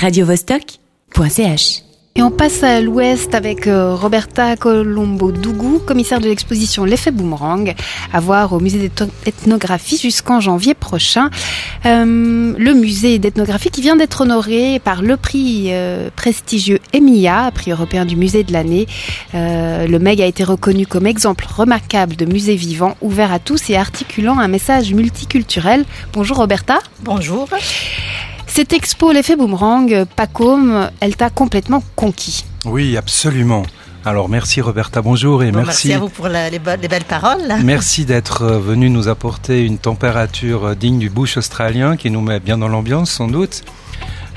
radiovostok.ch. Et on passe à l'ouest avec euh, Roberta Colombo-Dougou, commissaire de l'exposition L'effet boomerang, à voir au musée d'ethnographie jusqu'en janvier prochain. Euh, le musée d'ethnographie qui vient d'être honoré par le prix euh, prestigieux EMIA, prix européen du musée de l'année. le MEG a été reconnu comme exemple remarquable de musée vivant, ouvert à tous et articulant un message multiculturel. Bonjour Roberta. Bonjour. Cette expo, l'effet boomerang, Pacôme, elle t'a complètement conquis. Oui, absolument. Alors merci Roberta, bonjour et merci. Merci à vous pour les, belles paroles. Merci d'être euh, venu nous apporter une température euh, digne du bush australien qui nous met bien dans l'ambiance sans doute.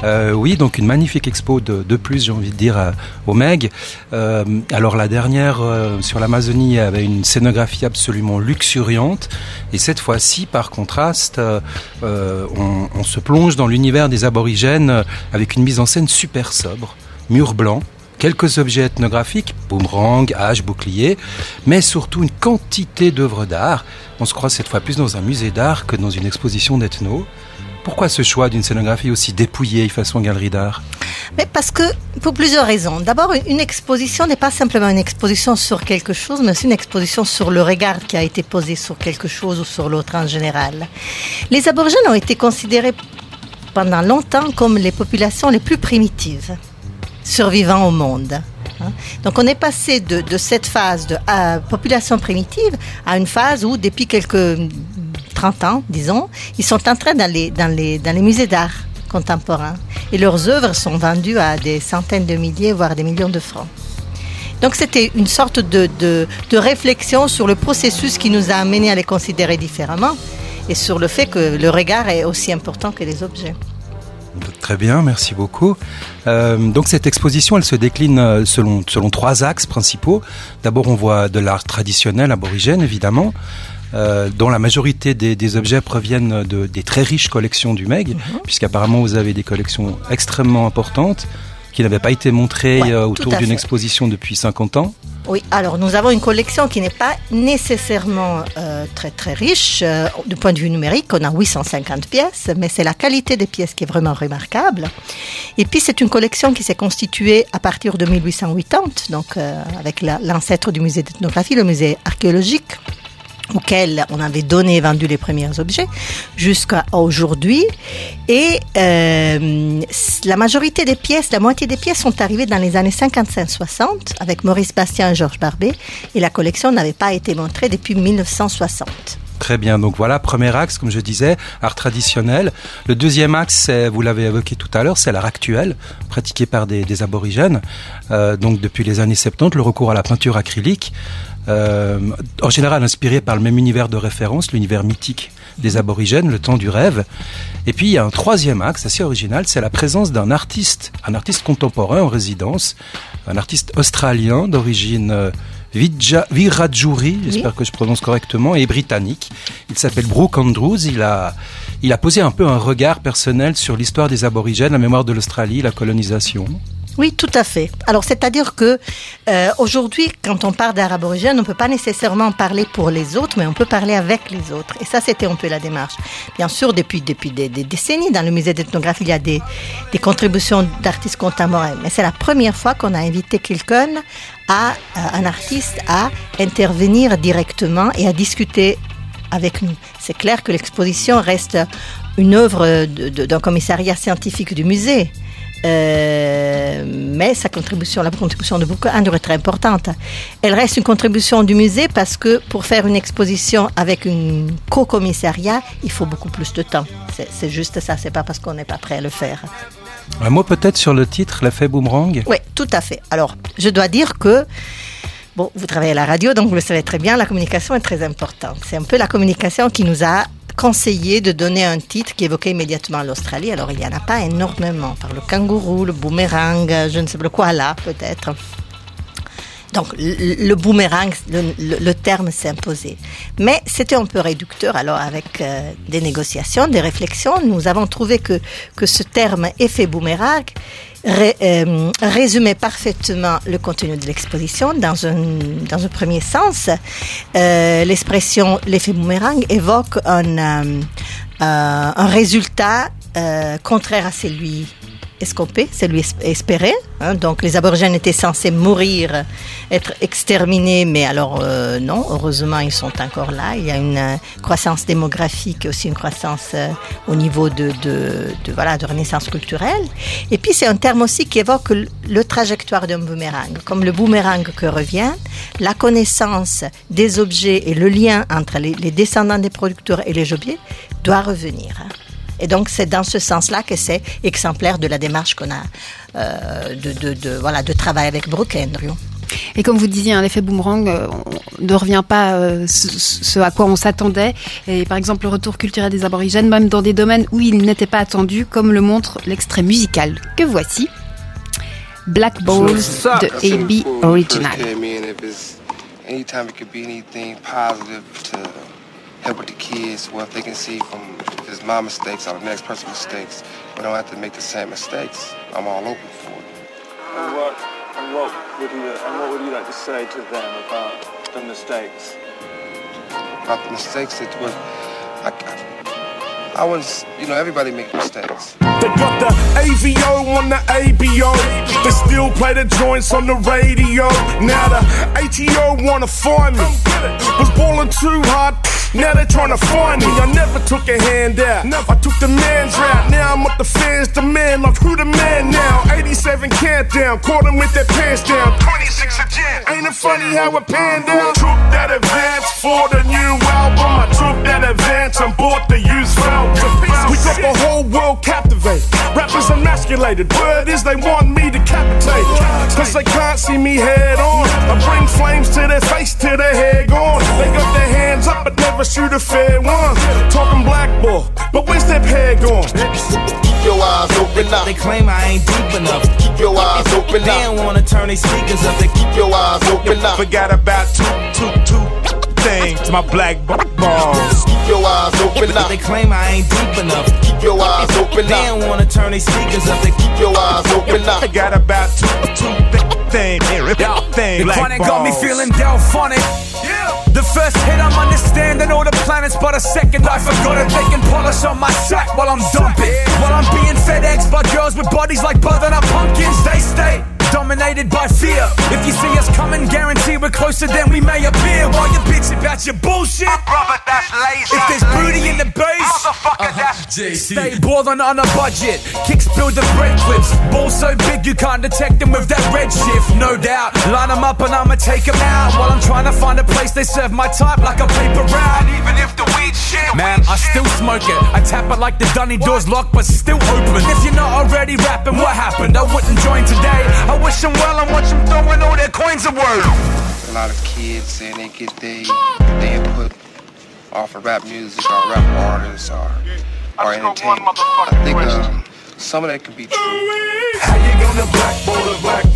Euh, oui, donc une magnifique expo de, de plus, j'ai envie de dire, au MEG. Euh, alors la dernière euh, sur l'Amazonie avait une scénographie absolument luxuriante, et cette fois-ci, par contraste, on, on, se plonge dans l'univers des aborigènes avec une mise en scène super sobre, mur blanc, quelques objets ethnographiques, boomerang, hache, bouclier, mais surtout une quantité d'œuvres d'art. On se croit cette fois plus dans un musée d'art que dans une exposition d'ethno. Pourquoi ce choix d'une scénographie aussi dépouillée façon galerie d'art mais parce que, pour plusieurs raisons. D'abord, une exposition n'est pas simplement une exposition sur quelque chose, mais c'est une exposition sur le regard qui a été posé sur quelque chose ou sur l'autre en général. Les aborigènes ont été considérés pendant longtemps comme les populations les plus primitives survivant au monde. Hein. Donc on est passé de, cette phase de population primitive à une phase où depuis quelques 30 ans, disons, ils sont entrés dans les, dans les, musées d'art contemporains. Et leurs œuvres sont vendues à des centaines de milliers, voire des millions de francs. Donc c'était une sorte de, réflexion sur le processus qui nous a amenés à les considérer différemment et sur le fait que le regard est aussi important que les objets. Très bien, merci beaucoup. Euh, donc cette exposition, elle se décline euh, selon trois axes principaux. D'abord, on voit de l'art traditionnel aborigène, évidemment. Euh, dont la majorité des, objets proviennent de, des très riches collections du MEG, mhm. puisqu'apparemment vous avez des collections extrêmement importantes qui n'avaient pas été montrées euh, autour d'une exposition depuis 50 ans. Oui, alors nous avons une collection qui n'est pas nécessairement euh, très très riche du point de vue numérique. On a 850 pièces, mais c'est la qualité des pièces qui est vraiment remarquable. Et puis c'est une collection qui s'est constituée à partir de 1880, donc avec l'ancêtre du musée d'ethnographie, le musée archéologique auquel on avait donné et vendu les premiers objets, jusqu'à aujourd'hui. Et euh, la majorité des pièces, la moitié des pièces sont arrivées dans les années 55-60 avec Maurice Bastien et Georges Barbet. Et la collection n'avait pas été montrée depuis 1960. Très bien, donc voilà, premier axe, comme je disais, art traditionnel. Le deuxième axe, vous l'avez évoqué tout à l'heure, c'est l'art actuel, pratiqué par des, aborigènes. Euh, donc depuis les années 70, le recours à la peinture acrylique euh, en général inspiré par le même univers de référence, l'univers mythique des aborigènes, le temps du rêve. Et puis il y a un troisième axe assez original, c'est la présence d'un artiste, un artiste contemporain en résidence, un artiste australien d'origine euh, Virajuri, j'espère que je prononce correctement, et britannique. Il s'appelle Brooke Andrews. Il a, il a posé un peu un regard personnel sur l'histoire des aborigènes, la mémoire de l'Australie, la colonisation. Oui, tout à fait. Alors, c'est-à-dire que euh, aujourd'hui, quand on parle d'art aborigène, on ne peut pas nécessairement parler pour les autres, mais on peut parler avec les autres. Et ça, c'était un peu la démarche. Bien sûr, depuis depuis des, décennies, dans le musée d'ethnographie, il y a des, des contributions d'artistes contemporains. Mais c'est la première fois qu'on a invité quelqu'un euh, un artiste à intervenir directement et à discuter avec nous. C'est clair que l'exposition reste une œuvre d'un commissariat scientifique du musée. Euh, mais sa contribution, la contribution de Boucain est très importante. Elle reste une contribution du musée parce que pour faire une exposition avec un co-commissariat, il faut beaucoup plus de temps. C'est juste ça, c'est pas parce qu'on n'est pas prêt à le faire. Un mot peut-être sur le titre, l'effet boomerang? Oui, tout à fait. Alors, je dois dire que Bon, vous travaillez à la radio, donc vous le savez très bien, la communication est très importante. C'est un peu la communication qui nous a conseillé de donner un titre qui évoquait immédiatement l'Australie. Alors, il n'y en a pas énormément. Par le kangourou, le boomerang, je ne sais pas quoi là, peut-être. Donc, le, boomerang, le, terme s'est imposé. Mais c'était un peu réducteur. Alors, avec euh, des négociations, des réflexions, nous avons trouvé que, que ce terme effet boomerang euh, résumait parfaitement le contenu de l'exposition. Dans un, dans un premier sens, euh, l'expression l'effet boomerang évoque un, un résultat contraire à celui escopé, c'est lui espérer. Hein. donc les aborigènes étaient censés mourir, être exterminés, mais alors euh, non, heureusement ils sont encore là. Il y a une euh, croissance démographique, aussi une croissance euh, au niveau de, de, voilà, de renaissance culturelle. Et puis c'est un terme aussi qui évoque le, trajectoire d'un boomerang. Comme le boomerang que revient, la connaissance des objets et le lien entre les, les descendants des producteurs et les objets doit revenir. Et donc, c'est dans ce sens-là que c'est exemplaire de la démarche qu'on a euh, de, de, voilà, de travail avec Brooke Andrew. Et comme vous disiez, l'effet boomerang euh, ne revient pas euh, ce, à quoi on s'attendait. Et par exemple, le retour culturel des aborigènes, même dans des domaines où il n'était pas attendu, comme le montre l'extrait musical que voici. Black Balls de AB Original. help with the kids, what they can see from if it's my mistakes or the next person's mistakes. We don't have to make the same mistakes. I'm all open for it. And what, and what would you and what would you like to say to them about the mistakes? About the mistakes that were I, I was, you know, everybody makes mistakes. They got the AVO on the ABO. Still play the joints on the radio. Now the ATO wanna find me. Was balling too hard. Now they trying to find me. I never took a hand out. I took the man's route. Now I'm with the fans, the man. Like who the man now? 87 can't down. Caught him with their pants down. 26 again. Ain't it funny how it panned out? Took that advance for the new album. I took that advance and bought the used film. We got the whole world captivated. Rappers emasculated. Word is they want me decapitated. Cause they can't see me head on. I bring flames to their face till their hair gone. They got their hands up but never shoot a fair one. Talking black ball, but where's that pair going? Keep your eyes open up. They claim I ain't deep enough. Keep your eyes open up. They don't wanna turn their speakers up. They keep your eyes open up. Forgot about two, two, two things. My black balls. Keep your eyes open up. They claim I ain't deep enough. Keep your eyes open up. They don't wanna turn their speakers up. They keep your eyes open up. got about two, two things. Thing, the chronic got me feeling delphonic. Yeah. The first hit, I'm understanding all the planets, but a second I forgot it. They can polish on my sack while I'm dumping. While I'm being FedEx by girls with bodies like butternut pumpkins, they stay dominated by fear. If you see us coming, guarantee we're closer than we may appear. While you bitch about your bullshit, brother, that's lazy. If there's booty in the base, motherfucker, uh-huh. that's JC. Stay balling on a budget. Kicks build the bread clips. Balls so big you can't detect them with that red shift. No doubt. Line them up and I'ma take them out. While I'm trying to find a place they serve my type like a paper route. And even if the weed shit, man, weed I shit. still smoke it. I tap it like the dunny door's locked, but still open. If you're not already rapping, what happened? I wouldn't join today. I wish well and watch them throwing all their coins. A lot of kids saying they get their they input off of rap music or rap artists or or entertainment. I think um, some of that could be true. How you gonna blackball the blackball?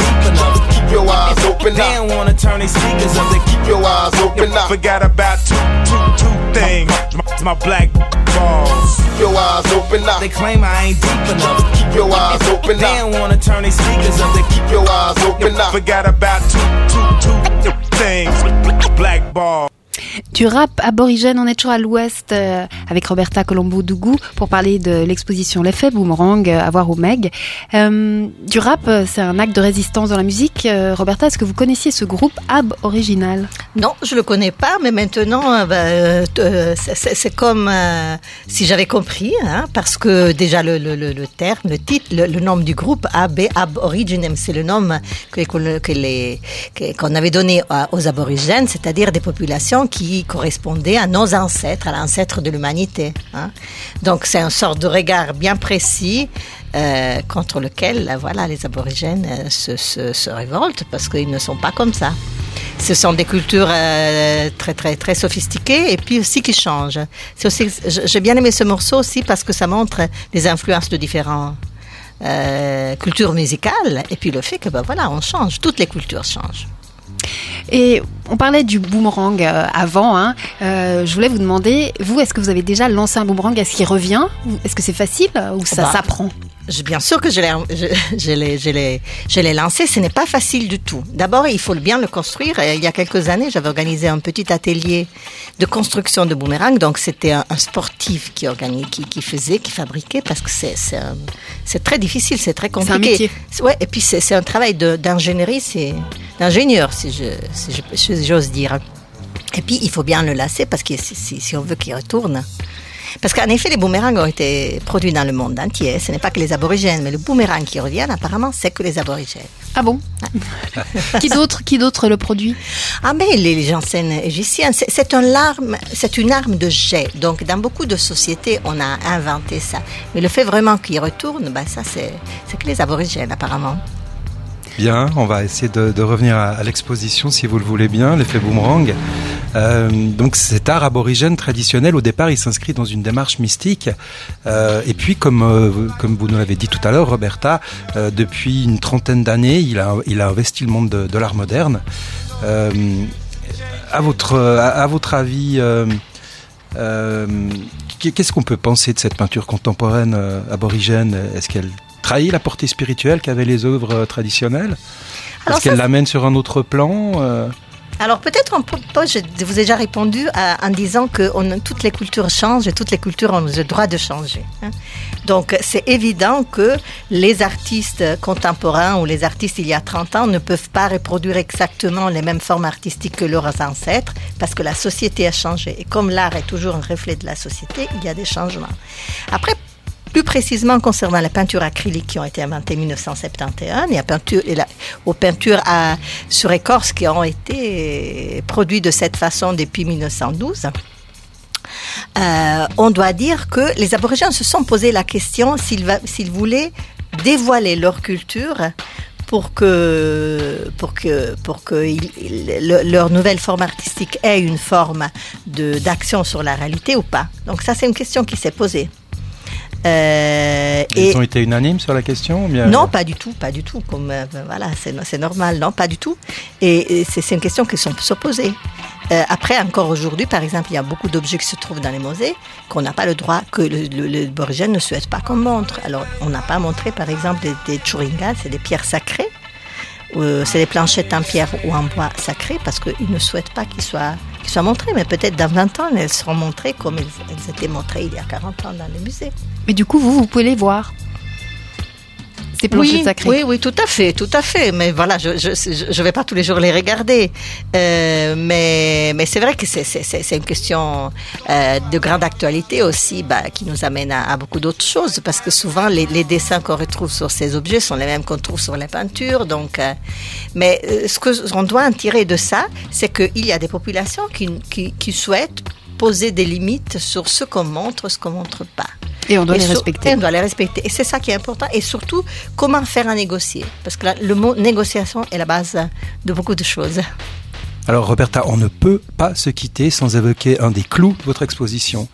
Deep enough. Keep your eyes open They don't wanna turn their speakers up. They keep Keep your eyes open up. Forgot about two, two, two things. My, my black balls. Keep your eyes open up. They claim I ain't deep enough. Keep your eyes open They don't wanna turn their speakers up. They keep Keep your eyes open up. Forgot about two, two, two things. Black balls. Du rap aborigène, on est toujours à l'ouest euh, avec Roberta Colombo Dougou pour parler de l'exposition L'effet boomerang euh, à voir au Meg. Euh, du rap, c'est un acte de résistance dans la musique. Roberta, est-ce que vous connaissiez ce groupe Ab Original? Non, je le connais pas, mais maintenant, bah, c'est- comme si j'avais compris, hein, parce que déjà le, terme, le titre, le, nom du groupe AB Ab Originem, c'est le nom que que, que que- qu'on avait donné aux aborigènes, c'est-à-dire des populations qui correspondaient à nos ancêtres, à l'ancêtre de l'humanité. Hein. Donc c'est un sort de regard bien précis. euh, contre lequel, voilà, les aborigènes euh, se, révoltent parce qu'ils ne sont pas comme ça. ce sont des cultures euh, très très très sophistiquées et puis aussi qui changent. J'ai bien aimé ce morceau aussi parce que ça montre les influences de différentes euh, cultures musicales et puis le fait que ben voilà, on change, toutes les cultures changent. Et on parlait du boomerang euh, avant. hein. Euh, je voulais vous demander, vous, est-ce que vous avez déjà lancé un boomerang? Est-ce qu'il revient? Est-ce que c'est facile? Ou ça Bah, s'apprend? Bien sûr que je l'ai, je, je l'ai, je l'ai, je l'ai lancé. Ce n'est pas facile du tout. D'abord, il faut bien le construire. Il y a quelques années, j'avais organisé un petit atelier de construction de boomerang. Donc, c'était un, un sportif qui organisait, qui, qui faisait, qui fabriquait, parce que c'est, c'est, un- c'est très difficile, c'est très compliqué. métier. Ouais. Et puis, c'est, c'est un travail de, d'ingénierie, c'est d'ingénieur, si je, si je- si j'ose dire. Et puis, il faut bien le lasser parce que si on veut qu'il retourne. Parce qu'en effet, les boomerangs ont été produits dans le monde entier. Ce n'est pas que les aborigènes, mais le boomerang qui revient, apparemment, c'est que les aborigènes. Ah bon Qui d'autre Qui d'autre le produit? Ah, mais les, les anciennes égyptiennes, c'est, c'est un arme, c'est une arme de jet. Donc, dans beaucoup de sociétés, on a inventé ça. Mais le fait vraiment qu'il retourne, ben, ça, c'est, c'est que les aborigènes, apparemment. Bien, on va essayer de, de revenir à, à l'exposition si vous le voulez bien, l'effet boomerang. Euh, donc cet art aborigène traditionnel, au départ, il s'inscrit dans une démarche mystique. Euh, et puis, comme, euh, comme vous nous l'avez dit tout à l'heure, Roberta, euh, depuis une trentaine d'années, il a, il a investi le monde de, de l'art moderne. Euh, à, votre, à, à votre avis, euh, euh, qu'est-ce qu'on peut penser de cette peinture contemporaine aborigène? Est-ce qu'elle trahit la portée spirituelle qu'avaient les œuvres traditionnelles? Est-ce qu'elle l'amène sur un autre plan Alors peut-être on je vous ai déjà répondu en disant que toutes les cultures changent et toutes les cultures ont le droit de changer. hein. Donc c'est évident que les artistes contemporains ou les artistes il y a 30 ans ne peuvent pas reproduire exactement les mêmes formes artistiques que leurs ancêtres parce que la société a changé. Et comme l'art est toujours un reflet de la société, il y a des changements. Après, plus précisément concernant les peintures acryliques qui ont été inventées en 1971, il y a peinture, et la- aux peintures à, sur écorce qui ont été produites de cette façon depuis 1912. Euh, on doit dire que les aborigènes se sont posé la question s'ils voulaient dévoiler leur culture pour que pour que pour que leur nouvelle forme artistique ait une forme de d'action sur la réalité ou pas. Donc ça c'est une question qui s'est posée. Euh, Ils ont été unanimes sur la question bien- non, pas du tout, pas du tout. Comme euh, voilà, c'est normal, non, pas du tout. Et, et c'est une question qui sont se poser. Euh, après, encore aujourd'hui, par exemple, il y a beaucoup d'objets qui se trouvent dans les musées qu'on n'a pas le droit, que le, le, ne souhaite pas qu'on montre. Alors, on n'a pas montré, par exemple, des, des churingas, c'est des pierres sacrées. Euh, c'est des planchettes en pierre ou en bois sacrées parce qu'ils ne souhaitent pas qu'ils soient, montrés. Mais peut-être dans 20 ans, elles seront montrées comme elles, elles étaient montrées il y a 40 ans dans les musées. Mais du coup, vous, vous pouvez les voir. Ces oui, sacrées. Oui, oui, tout à fait, tout à fait. Mais voilà, je je, je, je vais pas tous les jours les regarder. Euh, mais mais c'est vrai que c'est c'est c'est c'est une question euh, de grande actualité aussi, bah, qui nous amène à, à beaucoup d'autres choses parce que souvent les, les dessins qu'on retrouve sur ces objets sont les mêmes qu'on trouve sur les peintures. Donc, euh, mais euh, ce que on doit en tirer de ça, c'est qu'il y a des populations qui qui, qui souhaitent poser des limites sur ce qu'on montre, ce qu'on montre pas. Et on doit les sur- respecter. et on doit les respecter. Et c'est ça qui est important. Et surtout, comment faire un négocier? Parce que là, le mot négociation est la base de beaucoup de choses. Alors Roberta, on ne peut pas se quitter sans évoquer un des clous de votre exposition,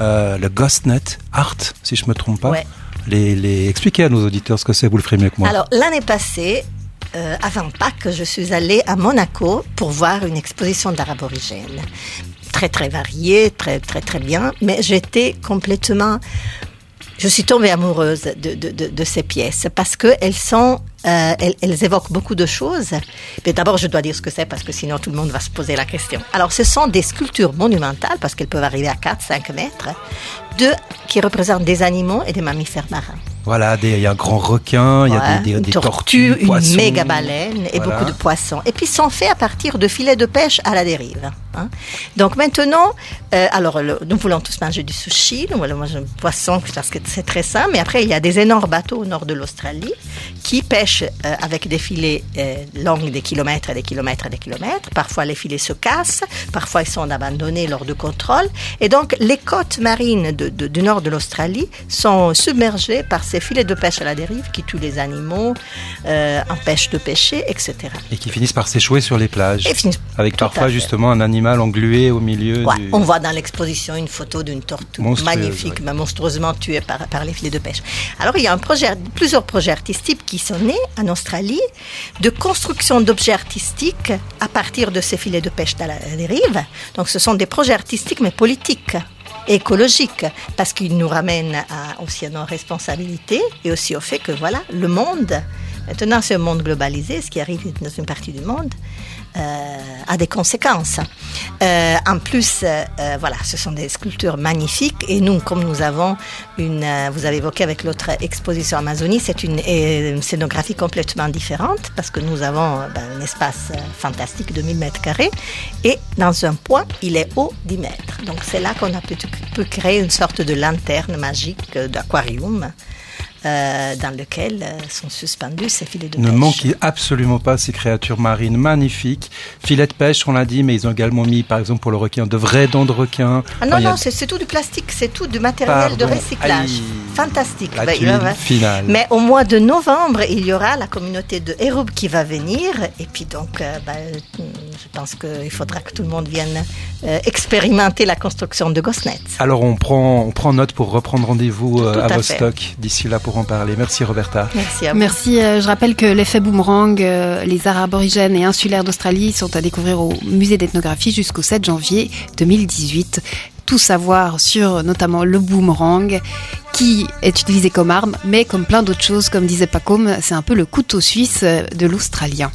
euh, le GhostNet Art, si je me trompe pas. Ouais. Les, les... Expliquez à nos auditeurs ce que c'est, vous le ferez mieux que moi. Alors, l'année passée, euh, avant Pâques, je suis allée à Monaco pour voir une exposition d'art aborigène. Très, très variée, très, très, très bien. Mais j'étais complètement. Je suis tombée amoureuse de, de, de, de ces pièces parce qu'elles sont. euh, elles, elles évoquent beaucoup de choses. Mais d'abord, je dois dire ce que c'est parce que sinon tout le monde va se poser la question. Alors, ce sont des sculptures monumentales parce qu'elles peuvent arriver à 4-5 mètres, de, qui représentent des animaux et des mammifères marins. Voilà, il y a un grand requin, il y a des, des- des tortue, tortues, une poissons. méga baleine et Voilà. beaucoup de poissons. Et puis, ils sont faits à partir de filets de pêche à la dérive. Hein. Donc maintenant, euh, alors le- nous voulons tous manger du sushi, nous voulons manger du poisson parce que c'est très sain, mais après il y a des énormes bateaux au nord de l'Australie qui pêchent euh, avec des filets euh, longs des kilomètres et des kilomètres et des kilomètres. Parfois les filets se cassent, parfois ils sont abandonnés lors de contrôle. Et donc les côtes marines de- de- du nord de l'Australie sont submergées par ces filets de pêche à la dérive qui tuent les animaux, empêchent de pêcher, etc. Et qui finissent par s'échouer sur les plages. Et finissent- Avec parfois justement un animal englué au milieu Ouais, du... On voit dans l'exposition une photo d'une tortue Monstrueuse, magnifique, mais monstrueusement tuée par, par les filets de pêche. Alors il y a un projet, plusieurs projets artistiques qui sont nés en Australie de construction d'objets artistiques à partir de ces filets de pêche à la dérive. Donc ce sont des projets artistiques mais politiques écologiques parce qu'ils nous ramènent à- aussi à nos responsabilités et aussi au fait que voilà le monde maintenant c'est un monde globalisé ce qui arrive dans une partie du monde a des conséquences. Euh, en plus, euh, euh, voilà, ce sont des sculptures magnifiques et nous, comme nous avons une, euh, vous avez évoqué avec l'autre exposition Amazonie, c'est une, euh, scénographie complètement différente parce que nous avons euh, ben, un espace euh, fantastique de 1000 mètres carrés et dans un point, il est haut 10 mètres. Donc c'est là qu'on a pu, créer une sorte de lanterne magique euh, d'aquarium. Euh, dans lequel euh, sont suspendus ces filets de Ne pêche. manquez absolument pas ces créatures marines magnifiques. Filets de pêche, on l'a dit, mais ils ont également mis, par exemple, pour le requin, de vraies dents de requin. Ah non, Enfin, a- non, c'est tout du plastique, c'est tout du matériel de recyclage. Aïe. Fantastique. La Ben, ouais, finale. Mais au mois de novembre, il y aura la communauté de Héroub qui va venir. Et puis donc, euh, ben, je pense qu'il faudra que tout le monde vienne euh, expérimenter la construction de Gosnets. Alors on prend, on prend note pour reprendre rendez-vous euh, à, à. Vostok d'ici là pour en parler. Merci Roberta. Merci à vous. Merci. euh, je rappelle que l'effet boomerang, euh, les arts aborigènes et insulaires d'Australie sont à découvrir au musée d'ethnographie jusqu'au 7 janvier 2018. Tout savoir sur notamment le boomerang qui est utilisé comme arme, mais comme plein d'autres choses, comme disait Pacôme, c'est un peu le couteau suisse euh, de l'Australien.